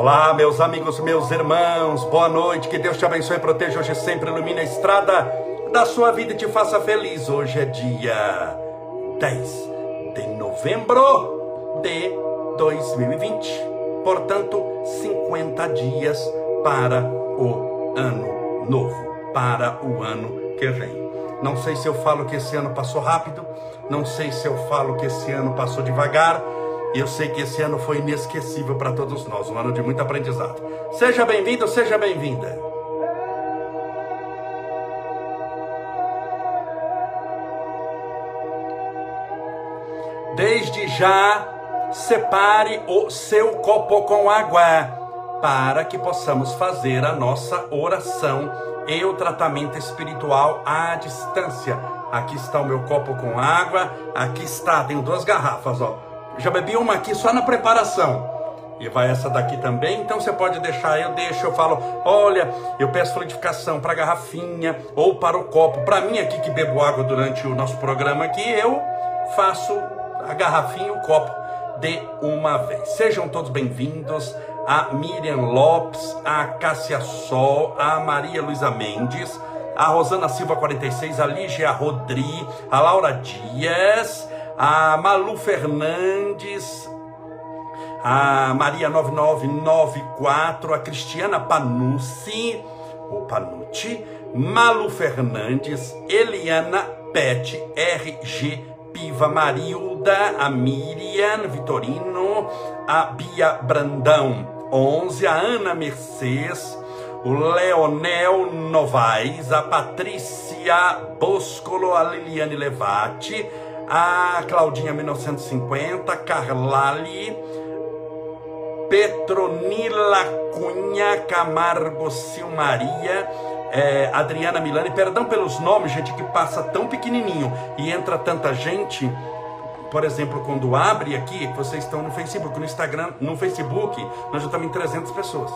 Olá, meus amigos, meus irmãos, boa noite, que Deus te abençoe e proteja hoje sempre, ilumine a estrada da sua vida e te faça feliz. Hoje é dia 10 de novembro de 2020, portanto, 50 dias para o ano novo, para o ano que vem. Não sei se eu falo que esse ano passou rápido, não sei se eu falo que esse ano passou devagar, eu sei que esse ano foi inesquecível para todos nós, um ano de muito aprendizado. Seja bem-vindo, seja bem-vinda. Desde já, separe o seu copo com água para que possamos fazer a nossa oração e o tratamento espiritual à distância. Aqui está o meu copo com água, aqui está, tenho duas garrafas, ó já bebi uma aqui só na preparação. E vai essa daqui também, então você pode deixar, eu deixo, eu falo, olha, eu peço fluidificação para a garrafinha ou para o copo. Para mim aqui que bebo água durante o nosso programa aqui, eu faço a garrafinha e o copo de uma vez. Sejam todos bem-vindos a Miriam Lopes, a Cássia Sol, a Maria Luísa Mendes, a Rosana Silva 46, a Lígia Rodri, a Laura Dias, a Malu Fernandes, a Maria 9994, a Cristiana Panucci, o Panucci, Malu Fernandes, Eliana Pet, RG Piva Marilda, a Miriam Vitorino, a Bia Brandão 11, a Ana Mercedes, o Leonel Novaes, a Patrícia Boscolo, a Liliane Levati, a Claudinha 1950, Carlali, Petronila Cunha, Camargo Silmaria, é, Adriana Milani, perdão pelos nomes, gente, que passa tão pequenininho e entra tanta gente. Por exemplo, quando abre aqui, vocês estão no Facebook, no Instagram, no Facebook, nós já estamos em 300 pessoas.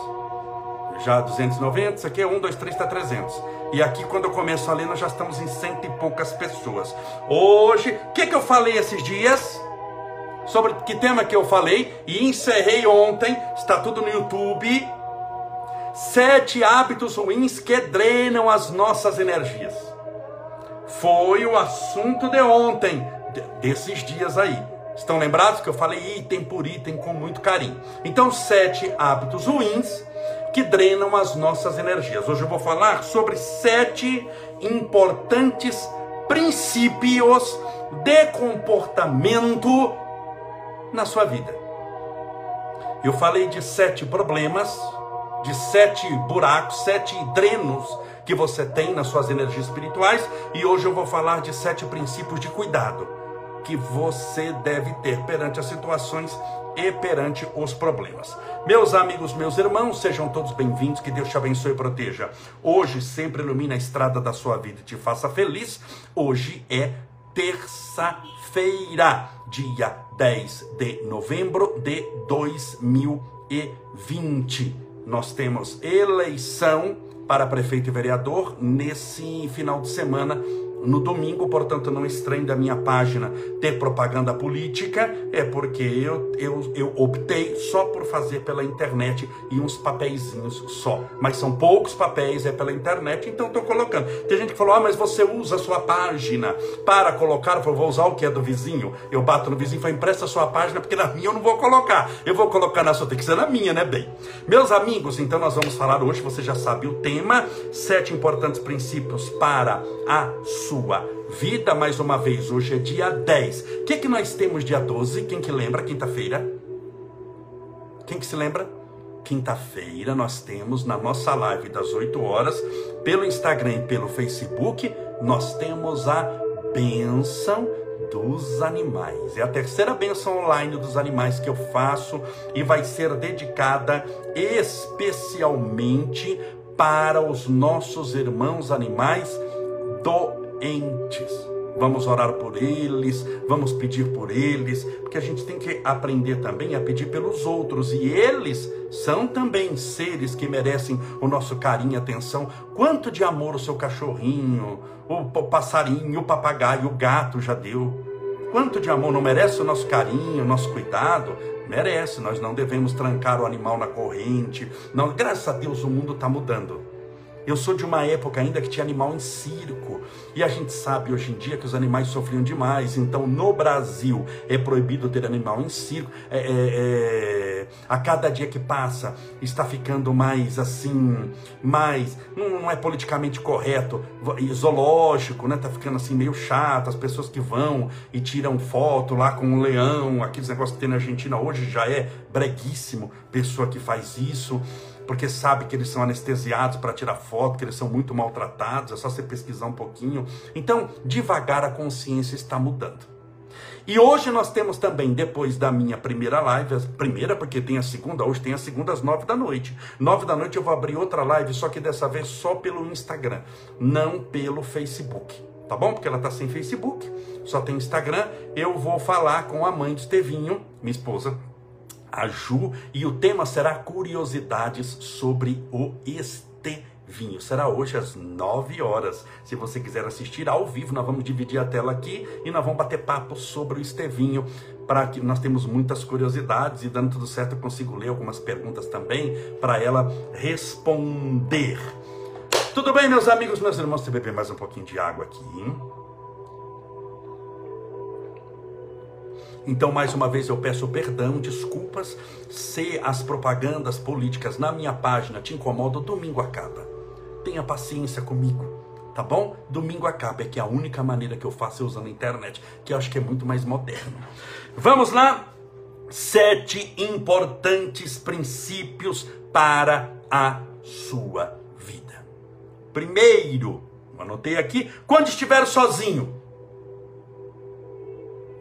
Já 290, isso aqui é 1, 2, 3, está 300. E aqui, quando eu começo a ler, nós já estamos em cento e poucas pessoas. Hoje, o que, que eu falei esses dias? Sobre que tema que eu falei? E encerrei ontem, está tudo no YouTube. Sete hábitos ruins que drenam as nossas energias. Foi o assunto de ontem, desses dias aí. Estão lembrados que eu falei item por item com muito carinho? Então, sete hábitos ruins que drenam as nossas energias. Hoje eu vou falar sobre sete importantes princípios de comportamento na sua vida. Eu falei de sete problemas, de sete buracos, sete drenos que você tem nas suas energias espirituais, e hoje eu vou falar de sete princípios de cuidado que você deve ter perante as situações e perante os problemas. Meus amigos, meus irmãos, sejam todos bem-vindos, que Deus te abençoe e proteja. Hoje sempre ilumina a estrada da sua vida e te faça feliz. Hoje é terça-feira, dia 10 de novembro de 2020. Nós temos eleição para prefeito e vereador nesse final de semana no domingo, portanto, não estranhe da minha página ter propaganda política, é porque eu, eu, eu optei só por fazer pela internet e uns papeizinhos só. Mas são poucos papéis, é pela internet, então estou colocando. Tem gente que falou, ah, mas você usa a sua página para colocar, eu vou usar o que é do vizinho. Eu bato no vizinho e falo, empresta a sua página, porque na minha eu não vou colocar. Eu vou colocar na sua, tem que ser na minha, né, bem? Meus amigos, então nós vamos falar hoje, você já sabe o tema, sete importantes princípios para a sua sua vida mais uma vez. Hoje é dia 10. O que, que nós temos dia 12? Quem que lembra? Quinta-feira. Quem que se lembra? Quinta-feira nós temos na nossa live das 8 horas, pelo Instagram e pelo Facebook, nós temos a bênção dos animais. É a terceira bênção online dos animais que eu faço e vai ser dedicada especialmente para os nossos irmãos animais do entes. Vamos orar por eles, vamos pedir por eles, porque a gente tem que aprender também a pedir pelos outros, e eles são também seres que merecem o nosso carinho e atenção. Quanto de amor o seu cachorrinho, o passarinho, o papagaio, o gato já deu. Quanto de amor não merece o nosso carinho, o nosso cuidado? Merece, nós não devemos trancar o animal na corrente. Não, graças a Deus o mundo está mudando. Eu sou de uma época ainda que tinha animal em circo. E a gente sabe hoje em dia que os animais sofriam demais. Então, no Brasil, é proibido ter animal em circo. É, é, é, a cada dia que passa, está ficando mais assim, mais. Não, não é politicamente correto. Zoológico, né? Tá ficando assim meio chato. As pessoas que vão e tiram foto lá com um leão, aqueles negócios que tem na Argentina hoje já é breguíssimo. Pessoa que faz isso porque sabe que eles são anestesiados para tirar foto, que eles são muito maltratados, é só você pesquisar um pouquinho. Então, devagar a consciência está mudando. E hoje nós temos também, depois da minha primeira live, a primeira porque tem a segunda, hoje tem a segunda às nove da noite. Nove da noite eu vou abrir outra live, só que dessa vez só pelo Instagram, não pelo Facebook. Tá bom? Porque ela tá sem Facebook, só tem Instagram. Eu vou falar com a mãe do Estevinho, minha esposa, a Ju, e o tema será curiosidades sobre o Estevinho. Será hoje às 9 horas. Se você quiser assistir ao vivo, nós vamos dividir a tela aqui e nós vamos bater papo sobre o Estevinho. Para que nós temos muitas curiosidades e dando tudo certo eu consigo ler algumas perguntas também para ela responder. Tudo bem, meus amigos, meus irmãos? Eu beber mais um pouquinho de água aqui. Hein? Então, mais uma vez, eu peço perdão, desculpas, se as propagandas políticas na minha página te incomodam, domingo acaba. Tenha paciência comigo, tá bom? Domingo acaba, é que é a única maneira que eu faço é usando a internet, que eu acho que é muito mais moderno. Vamos lá? Sete importantes princípios para a sua vida. Primeiro, anotei aqui, quando estiver sozinho,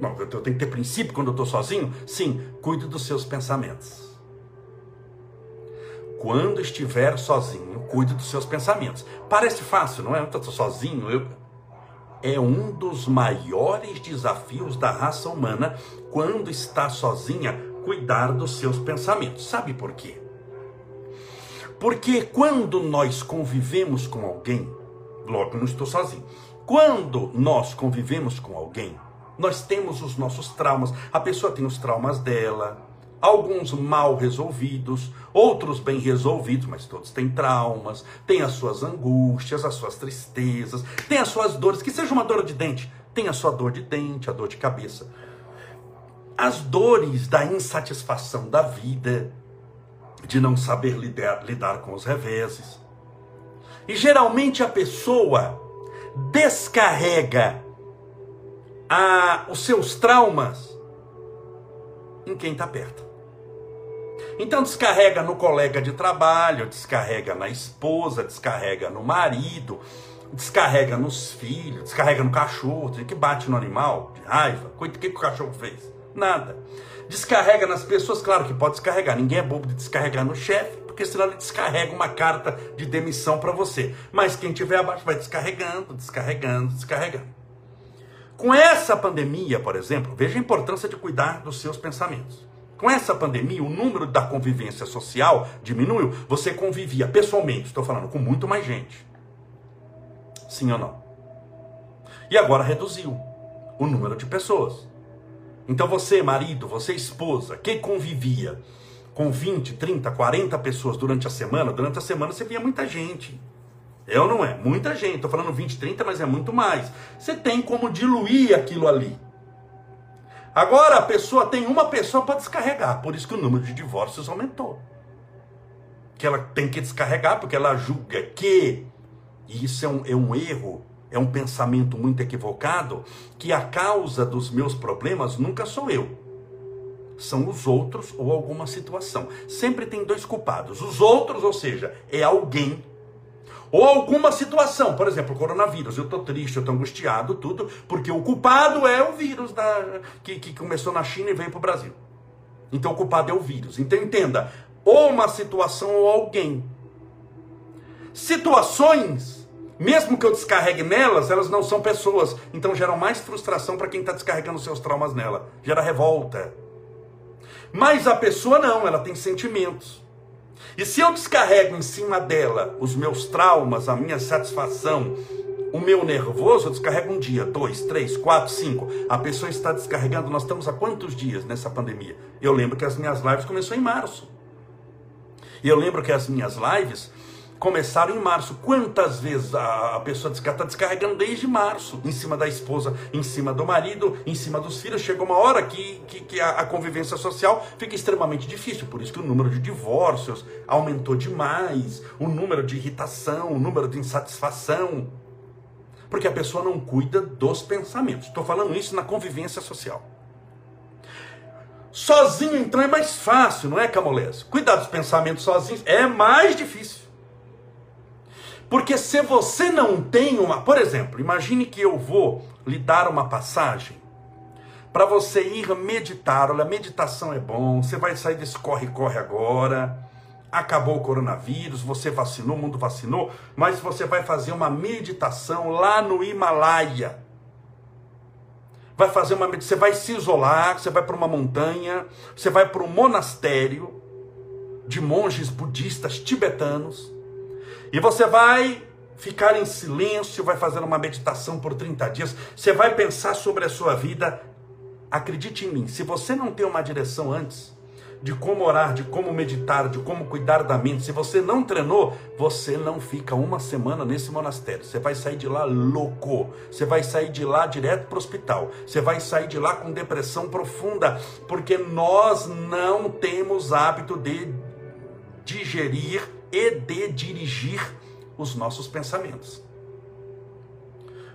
Bom, eu tenho que ter princípio quando eu estou sozinho? Sim, cuide dos seus pensamentos. Quando estiver sozinho, cuide dos seus pensamentos. Parece fácil, não é? Eu estou sozinho, eu... É um dos maiores desafios da raça humana quando está sozinha, cuidar dos seus pensamentos. Sabe por quê? Porque quando nós convivemos com alguém, logo não estou sozinho. Quando nós convivemos com alguém, nós temos os nossos traumas. A pessoa tem os traumas dela, alguns mal resolvidos, outros bem resolvidos, mas todos têm traumas, têm as suas angústias, as suas tristezas, têm as suas dores, que seja uma dor de dente, tem a sua dor de dente, a dor de cabeça. As dores da insatisfação da vida, de não saber lidar, lidar com os reveses. E geralmente a pessoa descarrega a, os seus traumas em quem está perto. Então descarrega no colega de trabalho, descarrega na esposa, descarrega no marido, descarrega nos filhos, descarrega no cachorro, que bate no animal, de raiva. O que, que o cachorro fez? Nada. Descarrega nas pessoas, claro que pode descarregar. Ninguém é bobo de descarregar no chefe, porque senão ele descarrega uma carta de demissão para você. Mas quem tiver abaixo vai descarregando, descarregando, descarregando. Com essa pandemia, por exemplo, veja a importância de cuidar dos seus pensamentos. Com essa pandemia, o número da convivência social diminuiu. Você convivia pessoalmente, estou falando, com muito mais gente. Sim ou não? E agora reduziu o número de pessoas. Então você, marido, você, esposa, que convivia com 20, 30, 40 pessoas durante a semana, durante a semana você via muita gente. É ou não é? Muita gente. Estou falando 20, 30, mas é muito mais. Você tem como diluir aquilo ali. Agora a pessoa tem uma pessoa para descarregar. Por isso que o número de divórcios aumentou. Que ela tem que descarregar, porque ela julga que. E isso é um, é um erro, é um pensamento muito equivocado, que a causa dos meus problemas nunca sou eu. São os outros ou alguma situação. Sempre tem dois culpados. Os outros, ou seja, é alguém ou alguma situação, por exemplo, coronavírus. Eu estou triste, eu estou angustiado, tudo, porque o culpado é o vírus da, que, que começou na China e veio para o Brasil. Então o culpado é o vírus. Então entenda, ou uma situação ou alguém. Situações, mesmo que eu descarregue nelas, elas não são pessoas. Então geram mais frustração para quem está descarregando seus traumas nela. Gera revolta. Mas a pessoa não, ela tem sentimentos. E se eu descarrego em cima dela os meus traumas, a minha satisfação o meu nervoso descarrega um dia, dois, três, quatro, cinco. A pessoa está descarregando. Nós estamos há quantos dias nessa pandemia? Eu lembro que as minhas lives começaram em março. E eu lembro que as minhas lives começaram em março. Quantas vezes a pessoa está descarregando desde março, em cima da esposa, em cima do marido, em cima dos filhos. Chegou uma hora que, que, que a, a, convivência social fica extremamente difícil. Por isso que o número de divórcios aumentou demais, o número de irritação, o número de insatisfação. Porque a pessoa não cuida dos pensamentos. Estou falando isso na convivência social. Sozinho, então, é mais fácil, não é, Camolés? Cuidar dos pensamentos sozinhos é mais difícil. Porque se você não tem uma. Por exemplo, imagine que eu vou lhe dar uma passagem para você ir meditar. Olha, meditação é bom, você vai sair desse corre-corre agora. Acabou o coronavírus, você vacinou, o mundo vacinou, mas você vai fazer uma meditação lá no Himalaia. Vai fazer uma você vai se isolar, você vai para uma montanha, você vai para um monastério de monges budistas tibetanos e você vai ficar em silêncio, vai fazer uma meditação por 30 dias, você vai pensar sobre a sua vida. Acredite em mim, se você não tem uma direção antes de como orar, de como meditar, de como cuidar da mente, se você não treinou, você não fica uma semana nesse monastério. Você vai sair de lá louco, você vai sair de lá direto para o hospital, você vai sair de lá com depressão profunda, porque nós não temos hábito de digerir e de dirigir os nossos pensamentos.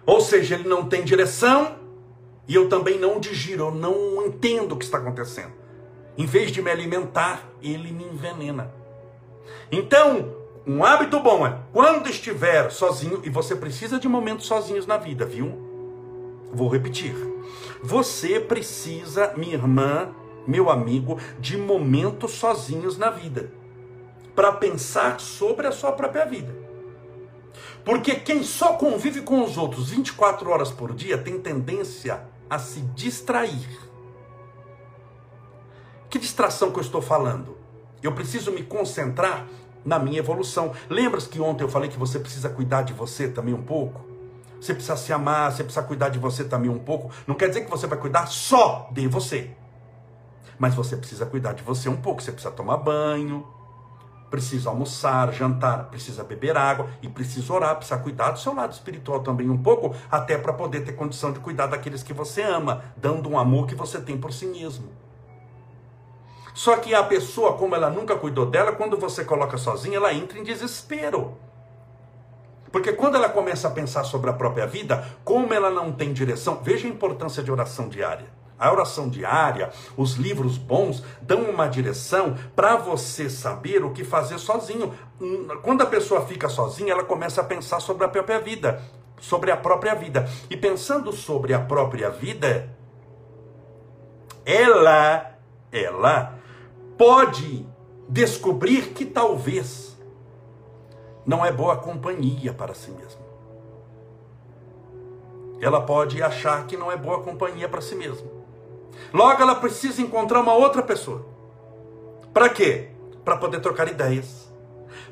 Ou seja, ele não tem direção e eu também não digiro, eu não entendo o que está acontecendo. Em vez de me alimentar, ele me envenena. Então, um hábito bom é quando estiver sozinho, e você precisa de momentos sozinhos na vida, viu? Vou repetir. Você precisa, minha irmã, meu amigo, de momentos sozinhos na vida para pensar sobre a sua própria vida. Porque quem só convive com os outros 24 horas por dia tem tendência a se distrair. Que distração que eu estou falando? Eu preciso me concentrar na minha evolução. Lembra-se que ontem eu falei que você precisa cuidar de você também um pouco? Você precisa se amar, você precisa cuidar de você também um pouco. Não quer dizer que você vai cuidar só de você. Mas você precisa cuidar de você um pouco. Você precisa tomar banho, precisa almoçar, jantar, precisa beber água e precisa orar, precisa cuidar do seu lado espiritual também um pouco, até para poder ter condição de cuidar daqueles que você ama, dando um amor que você tem por si mesmo. Só que a pessoa, como ela nunca cuidou dela, quando você coloca sozinha, ela entra em desespero. Porque quando ela começa a pensar sobre a própria vida, como ela não tem direção, veja a importância de oração diária. A oração diária, os livros bons dão uma direção para você saber o que fazer sozinho. Quando a pessoa fica sozinha, ela começa a pensar sobre a própria vida, sobre a própria vida. E pensando sobre a própria vida, ela, ela pode descobrir que talvez não é boa companhia para si mesma. Ela pode achar que não é boa companhia para si mesma. Logo, ela precisa encontrar uma outra pessoa. Para quê? Para poder trocar ideias,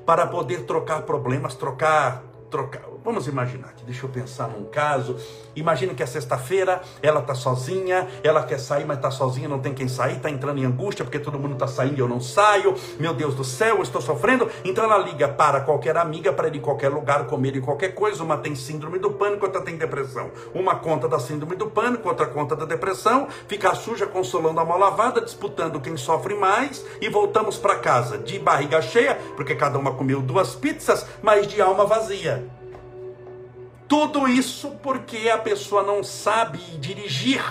para poder trocar problemas, trocar trocar. Vamos imaginar deixa eu pensar num caso. Imagina que é sexta-feira, ela tá sozinha, ela quer sair, mas tá sozinha, não tem quem sair, tá entrando em angústia porque todo mundo tá saindo e eu não saio. Meu Deus do céu, eu estou sofrendo. Então ela liga para qualquer amiga para ir em qualquer lugar comer em qualquer coisa. Uma tem síndrome do pânico, outra tem depressão. Uma conta da síndrome do pânico, outra conta da depressão. Fica suja consolando a mão lavada, disputando quem sofre mais e voltamos para casa de barriga cheia, porque cada uma comeu duas pizzas, mas de alma vazia. Tudo isso porque a pessoa não sabe dirigir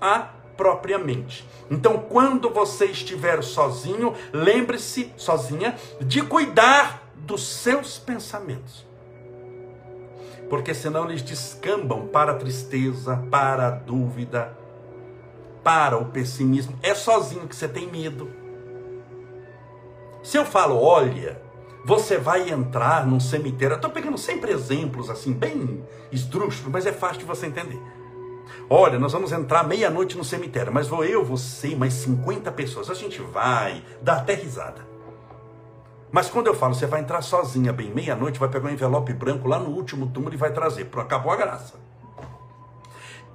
a própria mente. Então, quando você estiver sozinho, lembre-se, sozinha, de cuidar dos seus pensamentos. Porque senão eles descambam para a tristeza, para a dúvida, para o pessimismo. É sozinho que você tem medo. Se eu falo, olha, você vai entrar num cemitério. Estou pegando sempre exemplos assim, bem esdrúxulos, mas é fácil de você entender. Olha, nós vamos entrar meia-noite no cemitério, mas vou eu, você, mais 50 pessoas. A gente vai, dá até risada. Mas quando eu falo, você vai entrar sozinha, bem meia-noite, vai pegar um envelope branco lá no último túmulo e vai trazer. Acabou a graça.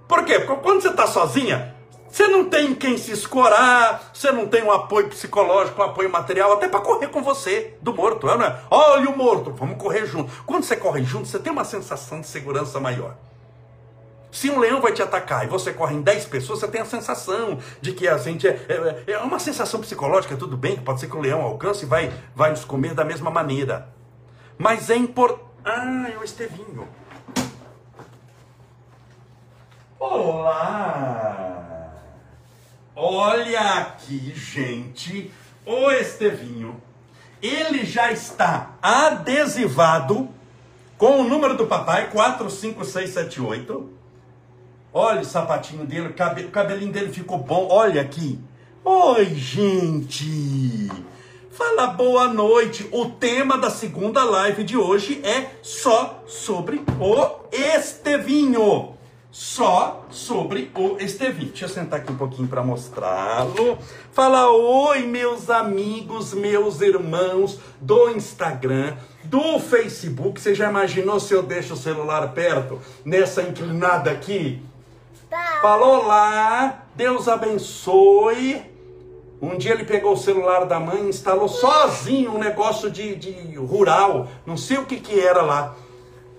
Por quê? Porque quando você está sozinha, você não tem quem se escorar, você não tem um apoio psicológico, um apoio material, até para correr com você, do morto, não é? Olha o morto, vamos correr junto. Quando você corre junto, você tem uma sensação de segurança maior. Se um leão vai te atacar e você corre em 10 pessoas, você tem a sensação de que a gente é, é, é uma sensação psicológica, tudo bem, pode ser que o leão alcance e vai, vai nos comer da mesma maneira. Mas é importante. Ah, é o Estevinho. Olá! Olha aqui, gente, o Estevinho. Ele já está adesivado com o número do papai, 45678. Olha o sapatinho dele, o cabelinho dele ficou bom. Olha aqui. Oi, gente. Fala boa noite. O tema da segunda live de hoje é só sobre o Estevinho. Só sobre o Estevinho. Deixa eu sentar aqui um pouquinho para mostrá-lo. Fala oi, meus amigos, meus irmãos do Instagram, do Facebook. Você já imaginou se eu deixo o celular perto, nessa inclinada aqui? Tá. Falou lá, Deus abençoe. Um dia ele pegou o celular da mãe e instalou sozinho um negócio de, de rural. Não sei o que, que era lá.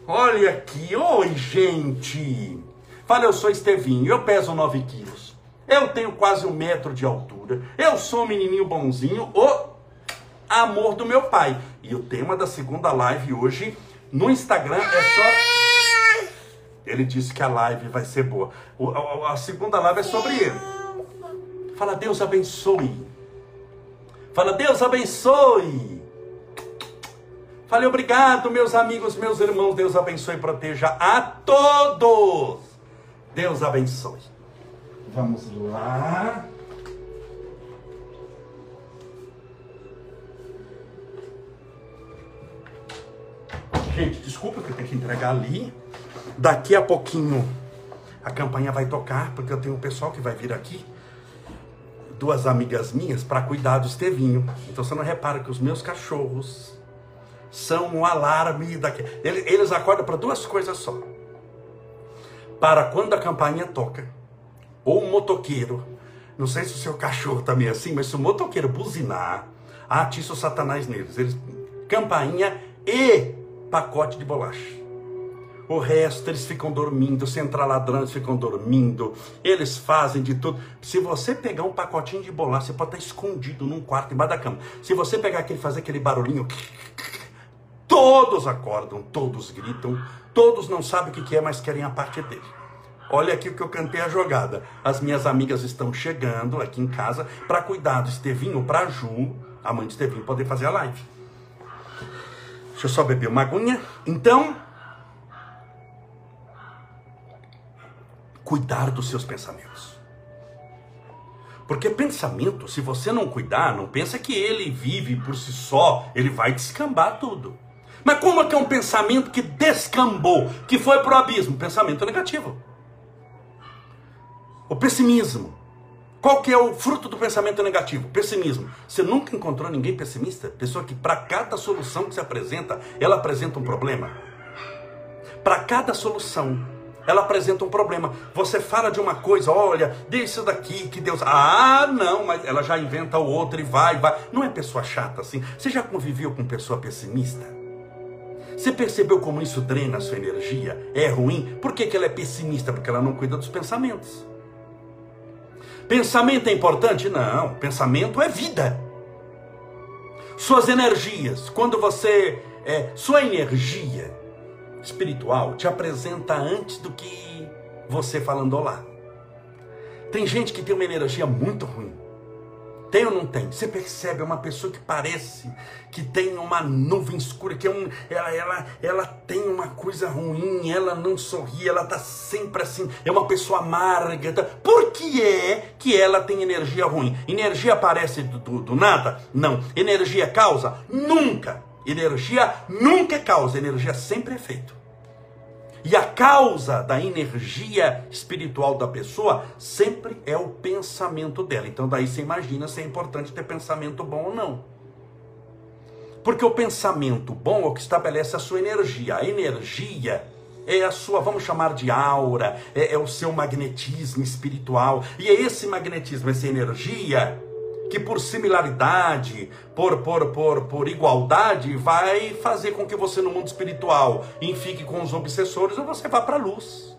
Olha aqui, oi gente. Fala, eu sou Estevinho, eu peso 9 quilos. Eu tenho quase um metro de altura. Eu sou um menininho bonzinho, o amor do meu pai. E o tema da segunda live hoje no Instagram é só ele disse que a live vai ser boa. A, segunda live é sobre ele. Fala, Deus abençoe. Fala, Deus abençoe. Fale obrigado, meus amigos, meus irmãos. Deus abençoe e proteja a todos. Deus abençoe. Vamos lá. Gente, desculpa que eu tenho que entregar ali. Daqui a pouquinho a campanha vai tocar, porque eu tenho um pessoal que vai vir aqui, duas amigas minhas, para cuidar do Estevinho. Então você não repara que os meus cachorros são um alarme daqui. Eles acordam para duas coisas só. Para quando a campainha toca, ou um motoqueiro, não sei se o seu cachorro também é assim, mas se o motoqueiro buzinar, atiça o satanás neles. Eles, campainha e pacote de bolacha. O resto eles ficam dormindo, se entrar ladrão, eles ficam dormindo. Eles fazem de tudo. Se você pegar um pacotinho de bolacha, você pode estar escondido num quarto embaixo da cama. Se você pegar aquele fazer aquele barulhinho, todos acordam, todos gritam, todos não sabem o que é, mas querem a parte dele. Olha aqui o que eu cantei a jogada. As minhas amigas estão chegando aqui em casa para cuidar do Estevinho, para Ju, a mãe de Estevinho, poder fazer a live. Deixa eu só beber uma aguinha. Então, cuidar dos seus pensamentos. Porque pensamento, se você não cuidar, não pensa que ele vive por si só, ele vai descambar tudo. Mas como é que é um pensamento que descambou, que foi para o abismo? Pensamento negativo. O pessimismo. Qual que é o fruto do pensamento negativo? Pessimismo. Você nunca encontrou ninguém pessimista? Pessoa que para cada solução que se apresenta, ela apresenta um problema. Para cada solução, ela apresenta um problema. Você fala de uma coisa, olha, isso daqui que Deus. Ah, não, mas ela já inventa o outro e vai, vai. Não é pessoa chata assim. Você já conviveu com pessoa pessimista? Você percebeu como isso drena a sua energia? É ruim? Por que, que ela é pessimista? Porque ela não cuida dos pensamentos. Pensamento é importante? Não. Pensamento é vida. Suas energias. Quando você. É, sua energia espiritual te apresenta antes do que você falando olá. Tem gente que tem uma energia muito ruim. Tem ou não tem? Você percebe, é uma pessoa que parece que tem uma nuvem escura, que é um, ela, ela, ela tem uma coisa ruim, ela não sorri, ela está sempre assim, é uma pessoa amarga. Tá? Por que é que ela tem energia ruim? Energia aparece do, do, do nada? Não. Energia causa? Nunca. Energia nunca é causa, energia sempre é efeito. E a causa da energia espiritual da pessoa sempre é o pensamento dela. Então daí você imagina se é importante ter pensamento bom ou não. Porque o pensamento bom é o que estabelece a sua energia. A energia é a sua, vamos chamar de aura, é, é, o seu magnetismo espiritual. E é esse magnetismo, essa energia, que por similaridade, por, por, por, por igualdade, vai fazer com que você no mundo espiritual fique com os obsessores ou você vá para a luz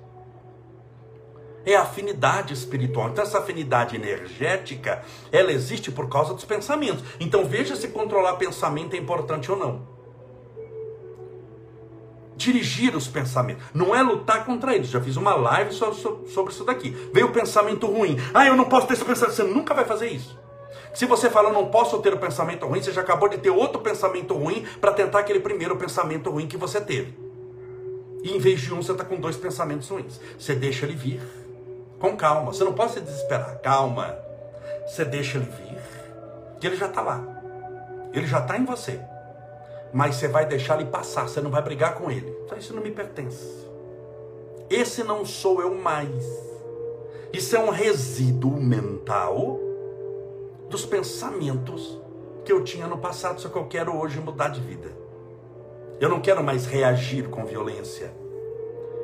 é a afinidade espiritual. Então, essa afinidade energética, ela existe por causa dos pensamentos. Então, veja se controlar pensamento é importante ou não. Dirigir os pensamentos, não é lutar contra eles. Já fiz uma live sobre, sobre isso daqui. Veio o pensamento ruim. Ah, eu não posso ter esse pensamento. Você nunca vai fazer isso. Se você fala, não posso ter o pensamento ruim, você já acabou de ter outro pensamento ruim para tentar aquele primeiro pensamento ruim que você teve. E em vez de um, você está com dois pensamentos ruins. Você deixa ele vir com calma. Você não pode se desesperar. Calma. Você deixa ele vir. Que ele já está lá. Ele já está em você. Mas você vai deixar ele passar. Você não vai brigar com ele. Então isso não me pertence. Esse não sou eu mais. Isso é um resíduo mental dos pensamentos que eu tinha no passado, só que eu quero hoje mudar de vida. Eu não quero mais reagir com violência.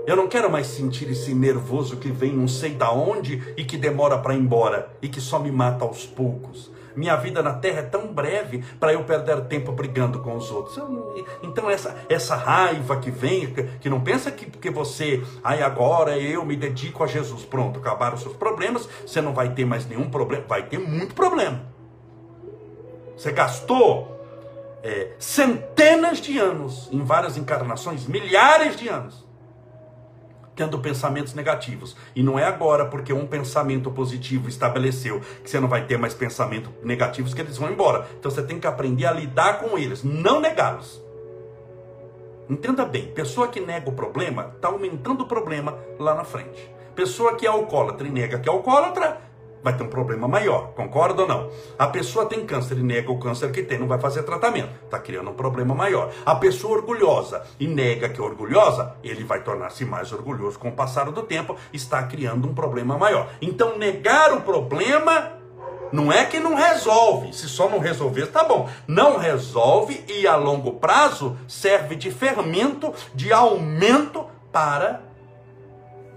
Eu não quero mais sentir esse nervoso que vem não sei da onde e que demora para ir embora e que só me mata aos poucos. Minha vida na terra é tão breve para eu perder tempo brigando com os outros. então essa essa raiva que vem, que não pensa que porque você, aí agora eu me dedico a Jesus, pronto, acabaram os seus problemas, você não vai ter mais nenhum problema, vai ter muito problema. Você gastou é, centenas de anos em várias encarnações, milhares de anos tendo pensamentos negativos. E não é agora porque um pensamento positivo estabeleceu que você não vai ter mais pensamentos negativos que eles vão embora. Então você tem que aprender a lidar com eles, não negá-los. Entenda bem, pessoa que nega o problema está aumentando o problema lá na frente. Pessoa que é alcoólatra e nega que é alcoólatra, vai ter um problema maior, concorda ou não? A pessoa tem câncer e nega o câncer que tem, não vai fazer tratamento, está criando um problema maior. A pessoa orgulhosa e nega que é orgulhosa, ele vai tornar-se mais orgulhoso com o passar do tempo, está criando um problema maior. Então, negar o problema não é que não resolve, se só não resolver, tá bom. Não resolve e a longo prazo serve de fermento, de aumento para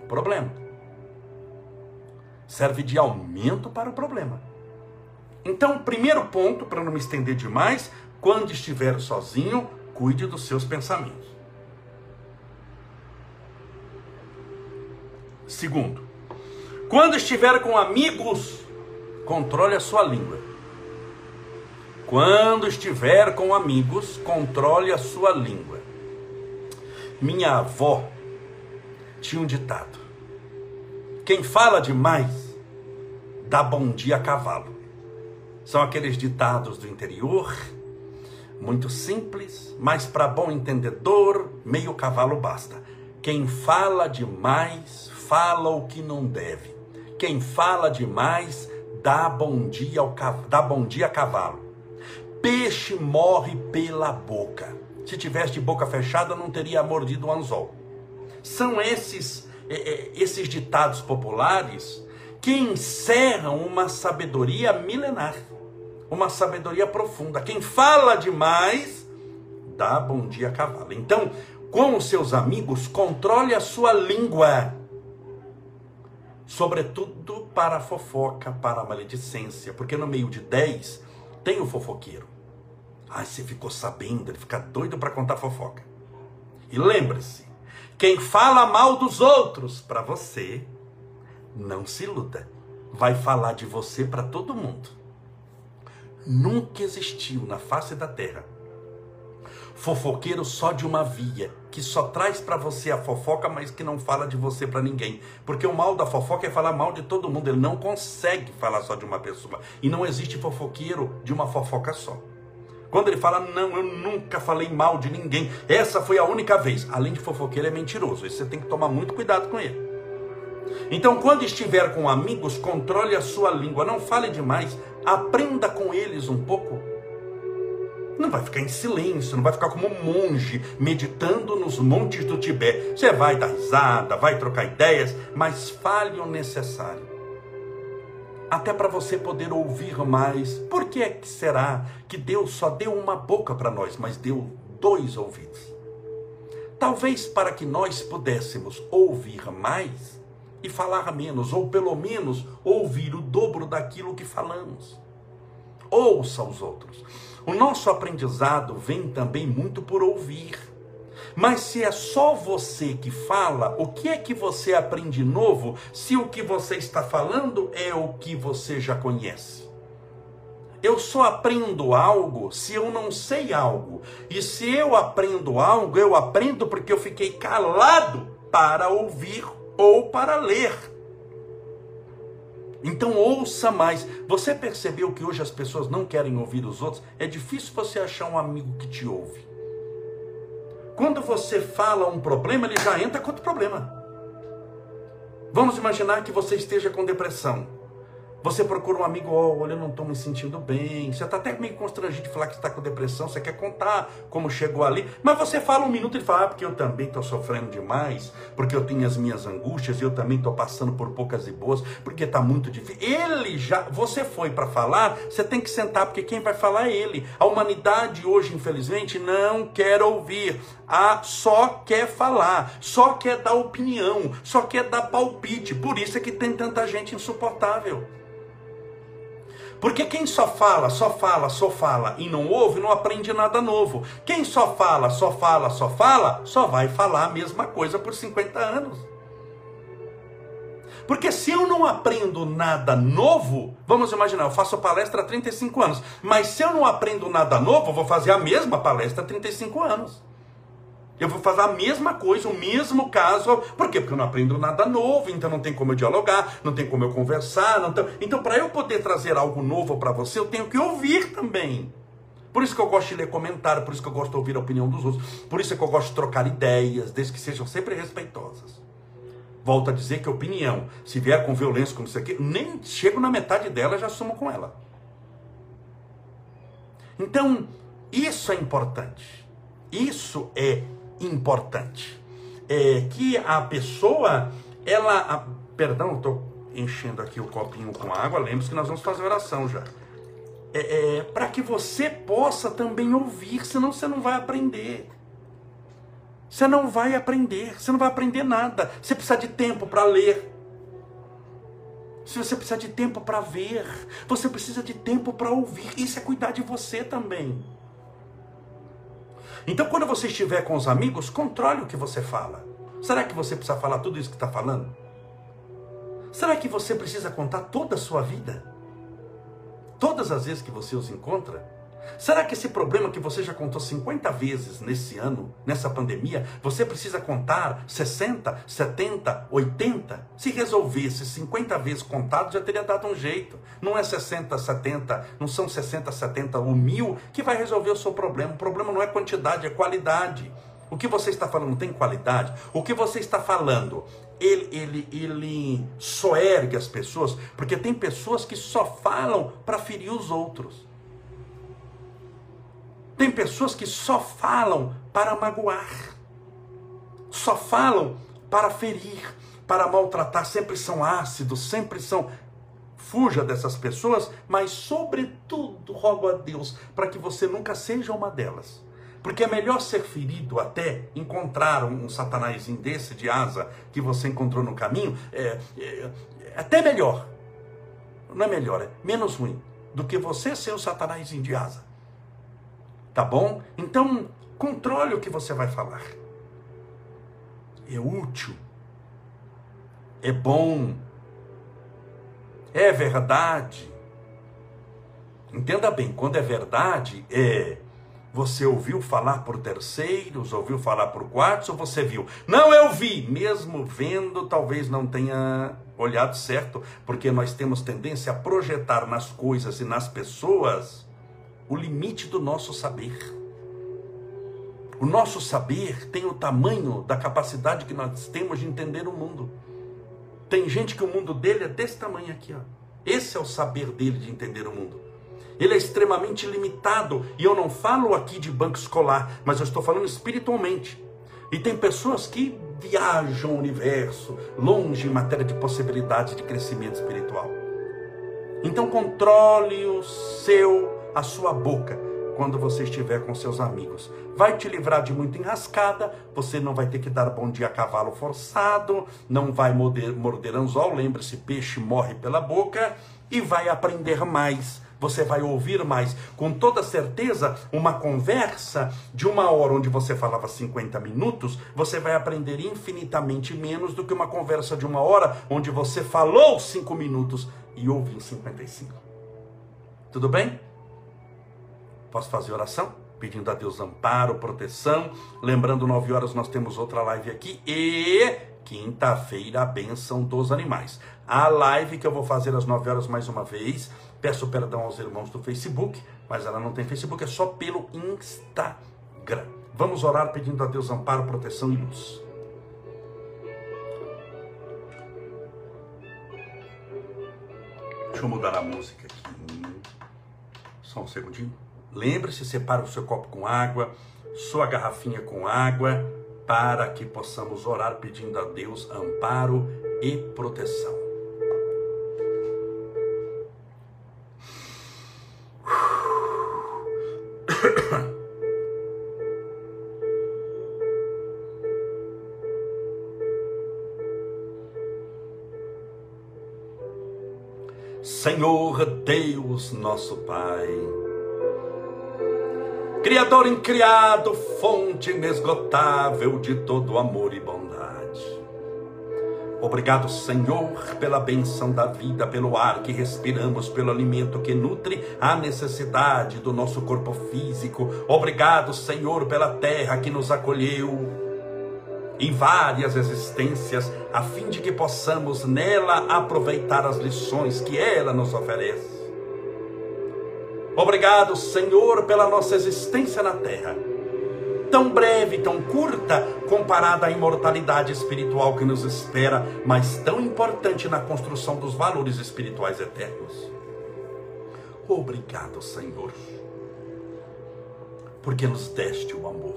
o problema serve de aumento para o problema. Então, primeiro ponto, para não me estender demais, quando estiver sozinho, cuide dos seus pensamentos. Segundo, quando estiver com amigos, controle a sua língua. Quando estiver com amigos, controle a sua língua. Minha avó tinha um ditado: quem fala demais dá bom dia a cavalo. São aqueles ditados do interior, muito simples, mas para bom entendedor, meio cavalo basta. Quem fala demais, fala o que não deve. Quem fala demais, dá bom dia ao dá bom dia a cavalo. Peixe morre pela boca. Se tivesse de boca fechada, não teria mordido o anzol. São esses esses ditados populares que encerram uma sabedoria milenar, uma sabedoria profunda. Quem fala demais dá bom dia a cavalo. Então, com os seus amigos, controle a sua língua, sobretudo para a fofoca, para a maledicência, porque no meio de dez tem o fofoqueiro. Ai, você ficou sabendo, ele fica doido para contar fofoca. E lembre-se, quem fala mal dos outros para você, não se iluda. Vai falar de você para todo mundo. Nunca existiu na face da terra fofoqueiro só de uma via, que só traz para você a fofoca, mas que não fala de você para ninguém. Porque o mal da fofoca é falar mal de todo mundo, ele não consegue falar só de uma pessoa. E não existe fofoqueiro de uma fofoca só. Quando ele fala, não, eu nunca falei mal de ninguém, essa foi a única vez. Além de fofoqueiro, é mentiroso. Você tem que tomar muito cuidado com ele. Então, quando estiver com amigos, controle a sua língua, não fale demais, aprenda com eles um pouco. Não vai ficar em silêncio, não vai ficar como um monge meditando nos montes do Tibete. Você vai dar risada, vai trocar ideias, mas fale o necessário. Até para você poder ouvir mais. Por que, é que será que Deus só deu uma boca para nós, mas deu dois ouvidos? Talvez para que nós pudéssemos ouvir mais e falar menos, ou pelo menos ouvir o dobro daquilo que falamos. Ouça os outros. O nosso aprendizado vem também muito por ouvir. Mas se é só você que fala, o que é que você aprende novo se o que você está falando é o que você já conhece? Eu só aprendo algo se eu não sei algo. E se eu aprendo algo, eu aprendo porque eu fiquei calado para ouvir ou para ler. Então ouça mais. Você percebeu que hoje as pessoas não querem ouvir os outros? É difícil você achar um amigo que te ouve. Quando você fala um problema, ele já entra com outro problema. Vamos imaginar que você esteja com depressão. Você procura um amigo, oh, olha, eu não estou me sentindo bem. Você está até meio constrangido de falar que está com depressão, você quer contar como chegou ali. Mas você fala um minuto e fala, ah, porque eu também estou sofrendo demais, porque eu tenho as minhas angústias, e eu também estou passando por poucas e boas, porque está muito difícil. Ele já, você foi para falar, você tem que sentar, porque quem vai falar é ele. A humanidade hoje, infelizmente, não quer ouvir. A só quer falar, só quer dar opinião, só quer dar palpite. Por isso é que tem tanta gente insuportável. Porque quem só fala, só fala, só fala e não ouve, não aprende nada novo. Quem só fala, só fala, só fala, só vai falar a mesma coisa por 50 anos. Porque se eu não aprendo nada novo, vamos imaginar, eu faço palestra há 35 anos, mas se eu não aprendo nada novo, eu vou fazer a mesma palestra há 35 anos. Eu vou fazer a mesma coisa, o mesmo caso. Por quê? Porque eu não aprendo nada novo, então não tem como eu dialogar, não tem como eu conversar. Não tem... Então, para eu poder trazer algo novo para você, eu tenho que ouvir também. Por isso que eu gosto de ler comentário, por isso que eu gosto de ouvir a opinião dos outros, por isso que eu gosto de trocar ideias, desde que sejam sempre respeitosas. Volto a dizer que opinião, se vier com violência, como isso aqui, nem chego na metade dela, já sumo com ela. Então, isso é importante. Isso é importante. É que a pessoa, ela. A, perdão, estou enchendo aqui o copinho com água. Lembre-se que nós vamos fazer oração já. É, é, para que você possa também ouvir, senão você não vai aprender. Você não vai aprender, você não vai aprender nada. Você precisa de tempo para ler. Se você precisa de tempo para ver, você precisa de tempo para ouvir. Isso é cuidar de você também. Então, quando você estiver com os amigos, controle o que você fala. Será que você precisa falar tudo isso que está falando? Será que você precisa contar toda a sua vida? Todas as vezes que você os encontra? Será que esse problema que você já contou 50 vezes nesse ano, nessa pandemia, você precisa contar 60, 70, 80? Se resolvesse 50 vezes contado, já teria dado um jeito. Não é 60, 70, não são 60, 70 ou mil que vai resolver o seu problema. O problema não é quantidade, é qualidade. O que você está falando tem qualidade? O que você está falando, ele, ele, ele só ergue as pessoas, porque tem pessoas que só falam para ferir os outros. Tem pessoas que só falam para magoar, só falam para ferir, para maltratar, sempre são ácidos, sempre são. Fuja dessas pessoas, mas, sobretudo, rogo a Deus para que você nunca seja uma delas. Porque é melhor ser ferido até encontrar um satanazinho desse de asa que você encontrou no caminho, é, é, é até melhor. Não é melhor, é menos ruim do que você ser o satanazinho de asa. Tá bom? Então, controle o que você vai falar. É útil. É bom. É verdade. Entenda bem, quando é verdade, é você ouviu falar por terceiros, ouviu falar por quartos, ou você viu? Não, eu vi. Mesmo vendo, talvez não tenha olhado certo, porque nós temos tendência a projetar nas coisas e nas pessoas o limite do nosso saber. O nosso saber tem o tamanho da capacidade que nós temos de entender o mundo. Tem gente que o mundo dele é desse tamanho aqui, ó. Esse é o saber dele de entender o mundo. Ele é extremamente limitado, e eu não falo aqui de banco escolar, mas eu estou falando espiritualmente. E tem pessoas que viajam o universo, longe em matéria de possibilidade de crescimento espiritual. Então controle o seu, a sua boca quando você estiver com seus amigos. Vai te livrar de muita enrascada, você não vai ter que dar bom dia a cavalo forçado, não vai morder, morder anzol, lembre-se, peixe morre pela boca, e vai aprender mais. Você vai ouvir mais. Com toda certeza, uma conversa de uma hora onde você falava 50 minutos, você vai aprender infinitamente menos do que uma conversa de uma hora onde você falou 5 minutos e ouviu 55. Tudo bem? Posso fazer oração? Pedindo a Deus amparo, proteção. Lembrando, nove horas nós temos outra live aqui. E quinta-feira, a bênção dos animais. A live que eu vou fazer às nove horas mais uma vez. Peço perdão aos irmãos do Facebook, mas ela não tem Facebook, é só pelo Instagram. Vamos orar pedindo a Deus amparo, proteção e luz. Deixa eu mudar a música aqui. Só um segundinho. Lembre-se, separe o seu copo com água, sua garrafinha com água, para que possamos orar pedindo a Deus amparo e proteção. Senhor Deus, nosso Pai, Criador incriado, fonte inesgotável de todo amor e bondade. Obrigado, Senhor, pela benção da vida, pelo ar que respiramos, pelo alimento que nutre a necessidade do nosso corpo físico. Obrigado, Senhor, pela terra que nos acolheu em várias existências, a fim de que possamos nela aproveitar as lições que ela nos oferece. Obrigado, Senhor, pela nossa existência na terra. Tão breve, tão curta, comparada à imortalidade espiritual que nos espera, mas tão importante na construção dos valores espirituais eternos. Obrigado, Senhor, porque nos deste o amor.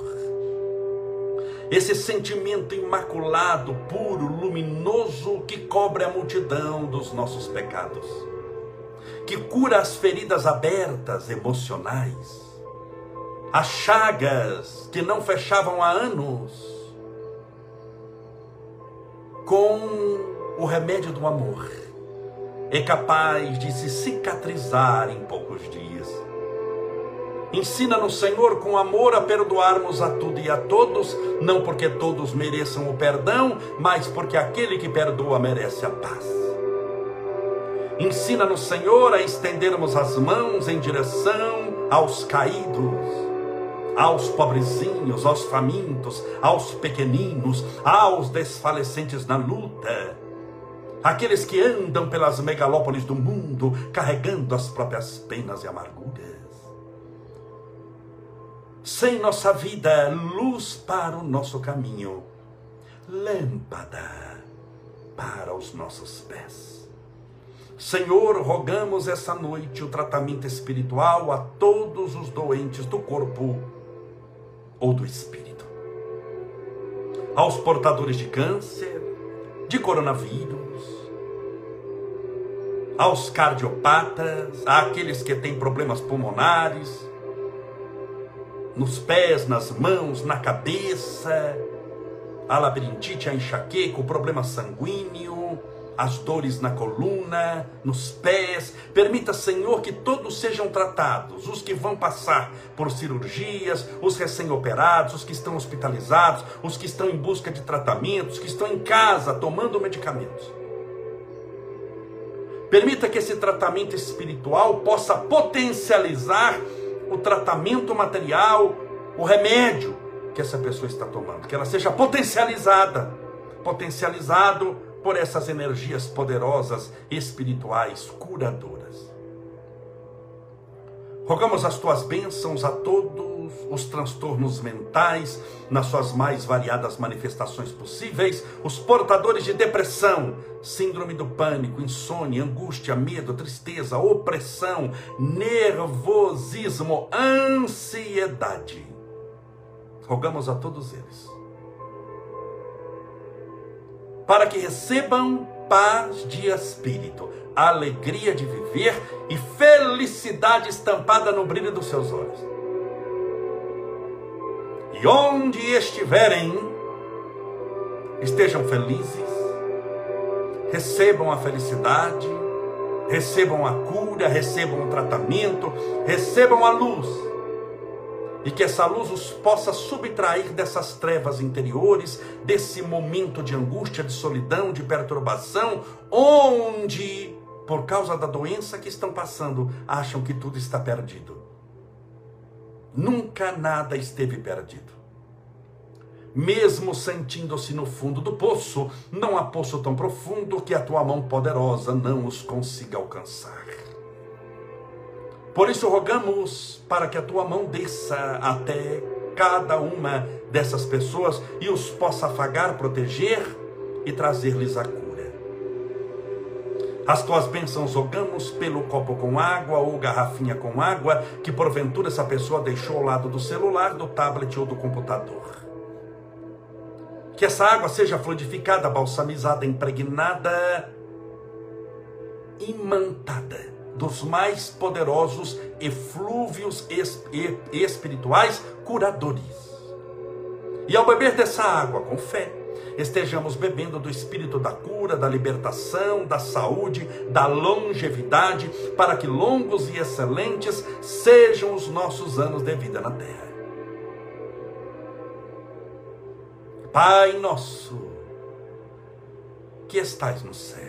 Esse sentimento imaculado, puro, luminoso que cobre a multidão dos nossos pecados que cura as feridas abertas emocionais, as chagas que não fechavam há anos, com o remédio do amor, é capaz de se cicatrizar em poucos dias. Ensina-nos, Senhor, com amor a perdoarmos a tudo e a todos, não porque todos mereçam o perdão, mas porque aquele que perdoa merece a paz. Ensina-nos, Senhor, a estendermos as mãos em direção aos caídos, aos pobrezinhos, aos famintos, aos pequeninos, aos desfalecentes na luta, aqueles que andam pelas megalópolis do mundo carregando as próprias penas e amarguras. Sem nossa vida, luz para o nosso caminho, lâmpada para os nossos pés. Senhor, rogamos essa noite o tratamento espiritual a todos os doentes do corpo ou do espírito. Aos portadores de câncer, de coronavírus, aos cardiopatas, àqueles que têm problemas pulmonares, nos pés, nas mãos, na cabeça, a labirintite, a enxaqueca, o problema sanguíneo, as dores na coluna, nos pés. Permita, Senhor, que todos sejam tratados, os que vão passar por cirurgias, os recém-operados, os que estão hospitalizados, os que estão em busca de tratamentos, que estão em casa tomando medicamentos. Permita que esse tratamento espiritual possa potencializar o tratamento material, o remédio que essa pessoa está tomando, que ela seja potencializada, potencializado por essas energias poderosas espirituais curadoras. Rogamos as tuas bênçãos a todos os transtornos mentais, nas suas mais variadas manifestações possíveis, os portadores de depressão, síndrome do pânico, insônia, angústia, medo, tristeza, opressão, nervosismo, ansiedade. Rogamos a todos eles para que recebam paz de espírito, alegria de viver e felicidade estampada no brilho dos seus olhos. E onde estiverem, estejam felizes, recebam a felicidade, recebam a cura, recebam o tratamento, recebam a luz. E que essa luz os possa subtrair dessas trevas interiores, desse momento de angústia, de solidão, de perturbação, onde, por causa da doença que estão passando, acham que tudo está perdido. Nunca nada esteve perdido mesmo sentindo-se no fundo do poço, não há poço tão profundo que a tua mão poderosa não os consiga alcançar. Por isso rogamos para que a tua mão desça até cada uma dessas pessoas e os possa afagar, proteger e trazer-lhes a cura. As tuas bênçãos rogamos pelo copo com água ou garrafinha com água que porventura essa pessoa deixou ao lado do celular, do tablet ou do computador. Que essa água seja fluidificada, balsamizada, impregnada, imantada dos mais poderosos eflúvios espirituais curadores. E ao beber dessa água com fé, estejamos bebendo do espírito da cura, da libertação, da saúde, da longevidade, para que longos e excelentes sejam os nossos anos de vida na terra. Pai nosso, que estais nos céus,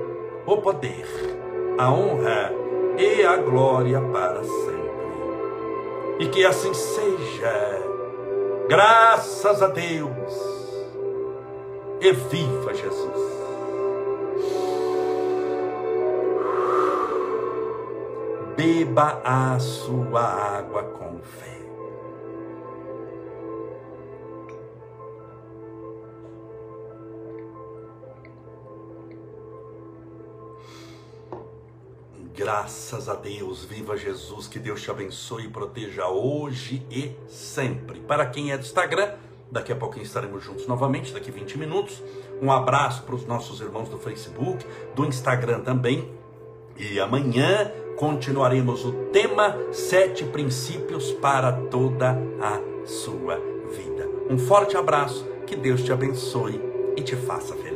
o poder, a honra e a glória para sempre. E que assim seja, graças a Deus, e viva Jesus. Beba a sua água com fé. Graças a Deus, viva Jesus, que Deus te abençoe e proteja hoje e sempre. Para quem é do Instagram, daqui a pouquinho estaremos juntos novamente, daqui 20 minutos. Um abraço para os nossos irmãos do Facebook, do Instagram também. E amanhã continuaremos o tema Sete Princípios para toda a sua vida. Um forte abraço, que Deus te abençoe e te faça feliz.